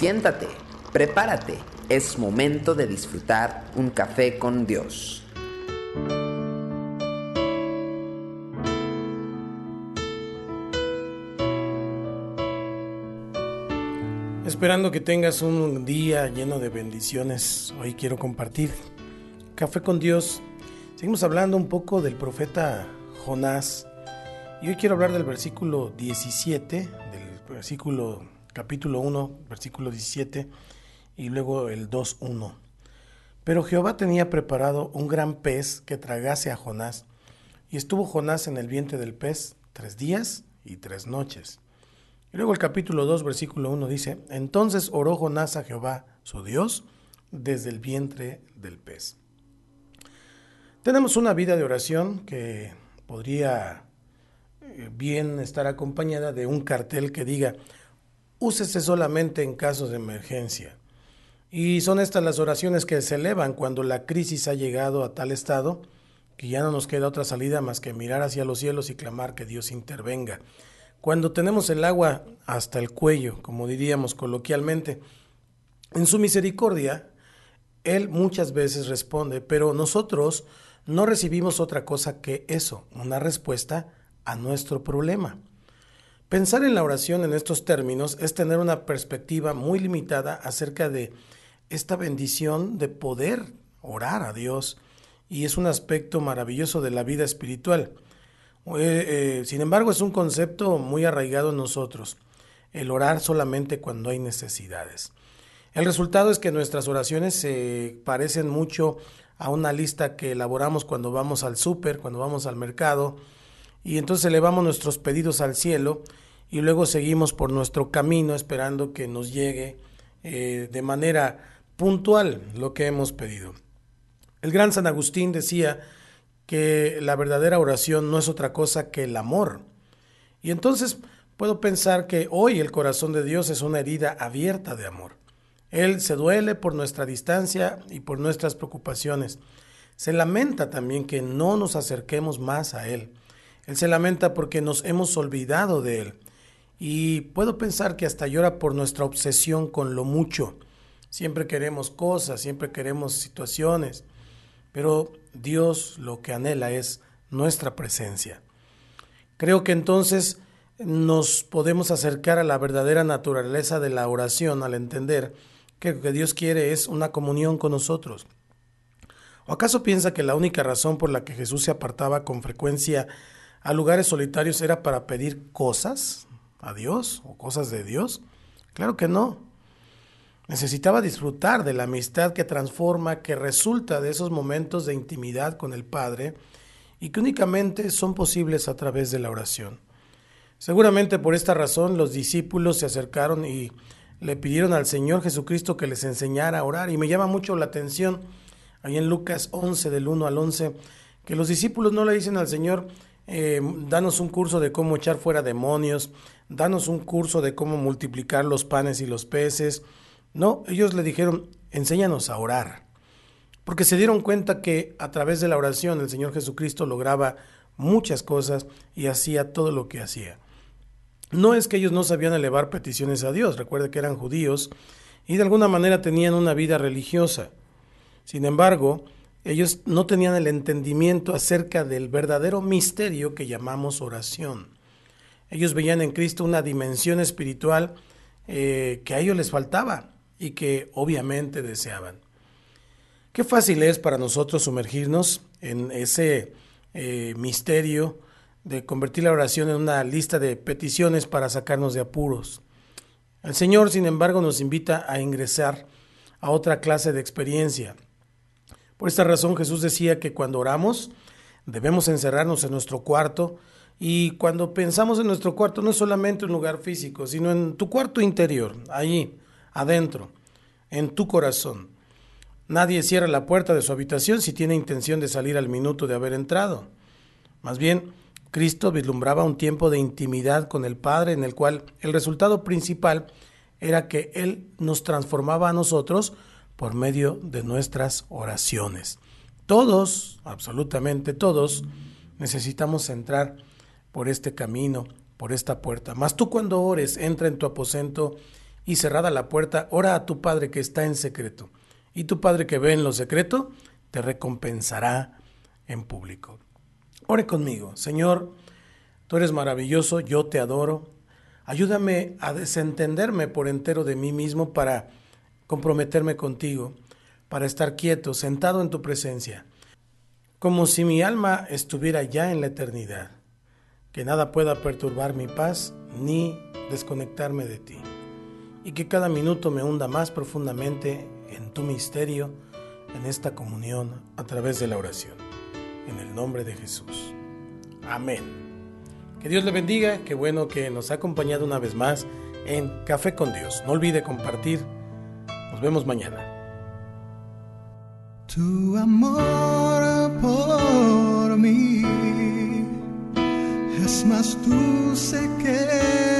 Siéntate, prepárate, es momento de disfrutar un café con Dios. Esperando que tengas un día lleno de bendiciones, hoy quiero compartir Café con Dios. Seguimos hablando un poco del profeta Jonás y hoy quiero hablar del versículo 17, del versículo capítulo 1, versículo 17 y luego el 2.1. Pero Jehová tenía preparado un gran pez que tragase a Jonás, y estuvo Jonás en el vientre del pez tres días y tres noches. Y luego el capítulo 2, versículo 1 dice, entonces oró Jonás a Jehová, su Dios, desde el vientre del pez. Tenemos una vida de oración que podría eh, bien estar acompañada de un cartel que diga, úsese solamente en casos de emergencia. Y son estas las oraciones que se elevan cuando la crisis ha llegado a tal estado que ya no nos queda otra salida más que mirar hacia los cielos y clamar que Dios intervenga. Cuando tenemos el agua hasta el cuello, como diríamos coloquialmente, en su misericordia, Él muchas veces responde, pero nosotros no recibimos otra cosa que eso, una respuesta a nuestro problema. Pensar en la oración en estos términos es tener una perspectiva muy limitada acerca de esta bendición de poder orar a Dios y es un aspecto maravilloso de la vida espiritual. Eh, eh, sin embargo, es un concepto muy arraigado en nosotros, el orar solamente cuando hay necesidades. El resultado es que nuestras oraciones se parecen mucho a una lista que elaboramos cuando vamos al súper, cuando vamos al mercado, y entonces elevamos nuestros pedidos al cielo y luego seguimos por nuestro camino esperando que nos llegue eh, de manera puntual lo que hemos pedido. El gran San Agustín decía que la verdadera oración no es otra cosa que el amor. Y entonces puedo pensar que hoy el corazón de Dios es una herida abierta de amor. Él se duele por nuestra distancia y por nuestras preocupaciones. Se lamenta también que no nos acerquemos más a Él. Él se lamenta porque nos hemos olvidado de Él. Y puedo pensar que hasta llora por nuestra obsesión con lo mucho. Siempre queremos cosas, siempre queremos situaciones, pero Dios lo que anhela es nuestra presencia. Creo que entonces nos podemos acercar a la verdadera naturaleza de la oración al entender que lo que Dios quiere es una comunión con nosotros. ¿O acaso piensa que la única razón por la que Jesús se apartaba con frecuencia a lugares solitarios era para pedir cosas? a Dios o cosas de Dios? Claro que no. Necesitaba disfrutar de la amistad que transforma, que resulta de esos momentos de intimidad con el Padre y que únicamente son posibles a través de la oración. Seguramente por esta razón los discípulos se acercaron y le pidieron al Señor Jesucristo que les enseñara a orar y me llama mucho la atención ahí en Lucas 11 del 1 al 11 que los discípulos no le dicen al Señor, eh, danos un curso de cómo echar fuera demonios, danos un curso de cómo multiplicar los panes y los peces. No, ellos le dijeron, enséñanos a orar. Porque se dieron cuenta que a través de la oración el Señor Jesucristo lograba muchas cosas y hacía todo lo que hacía. No es que ellos no sabían elevar peticiones a Dios, recuerde que eran judíos y de alguna manera tenían una vida religiosa. Sin embargo, ellos no tenían el entendimiento acerca del verdadero misterio que llamamos oración. Ellos veían en Cristo una dimensión espiritual eh, que a ellos les faltaba y que obviamente deseaban. Qué fácil es para nosotros sumergirnos en ese eh, misterio de convertir la oración en una lista de peticiones para sacarnos de apuros. El Señor, sin embargo, nos invita a ingresar a otra clase de experiencia por esta razón Jesús decía que cuando oramos debemos encerrarnos en nuestro cuarto y cuando pensamos en nuestro cuarto no es solamente un lugar físico, sino en tu cuarto interior, allí, adentro, en tu corazón. Nadie cierra la puerta de su habitación si tiene intención de salir al minuto de haber entrado. Más bien, Cristo vislumbraba un tiempo de intimidad con el Padre en el cual el resultado principal era que Él nos transformaba a nosotros por medio de nuestras oraciones. Todos, absolutamente todos, necesitamos entrar por este camino, por esta puerta. Mas tú cuando ores, entra en tu aposento y cerrada la puerta, ora a tu Padre que está en secreto. Y tu Padre que ve en lo secreto, te recompensará en público. Ore conmigo, Señor, tú eres maravilloso, yo te adoro. Ayúdame a desentenderme por entero de mí mismo para comprometerme contigo, para estar quieto, sentado en tu presencia, como si mi alma estuviera ya en la eternidad, que nada pueda perturbar mi paz ni desconectarme de ti, y que cada minuto me hunda más profundamente en tu misterio, en esta comunión a través de la oración. En el nombre de Jesús. Amén. Que Dios le bendiga, qué bueno que nos ha acompañado una vez más en Café con Dios. No olvide compartir. Nos vemos mañana. Tu amor por mí es más dulce que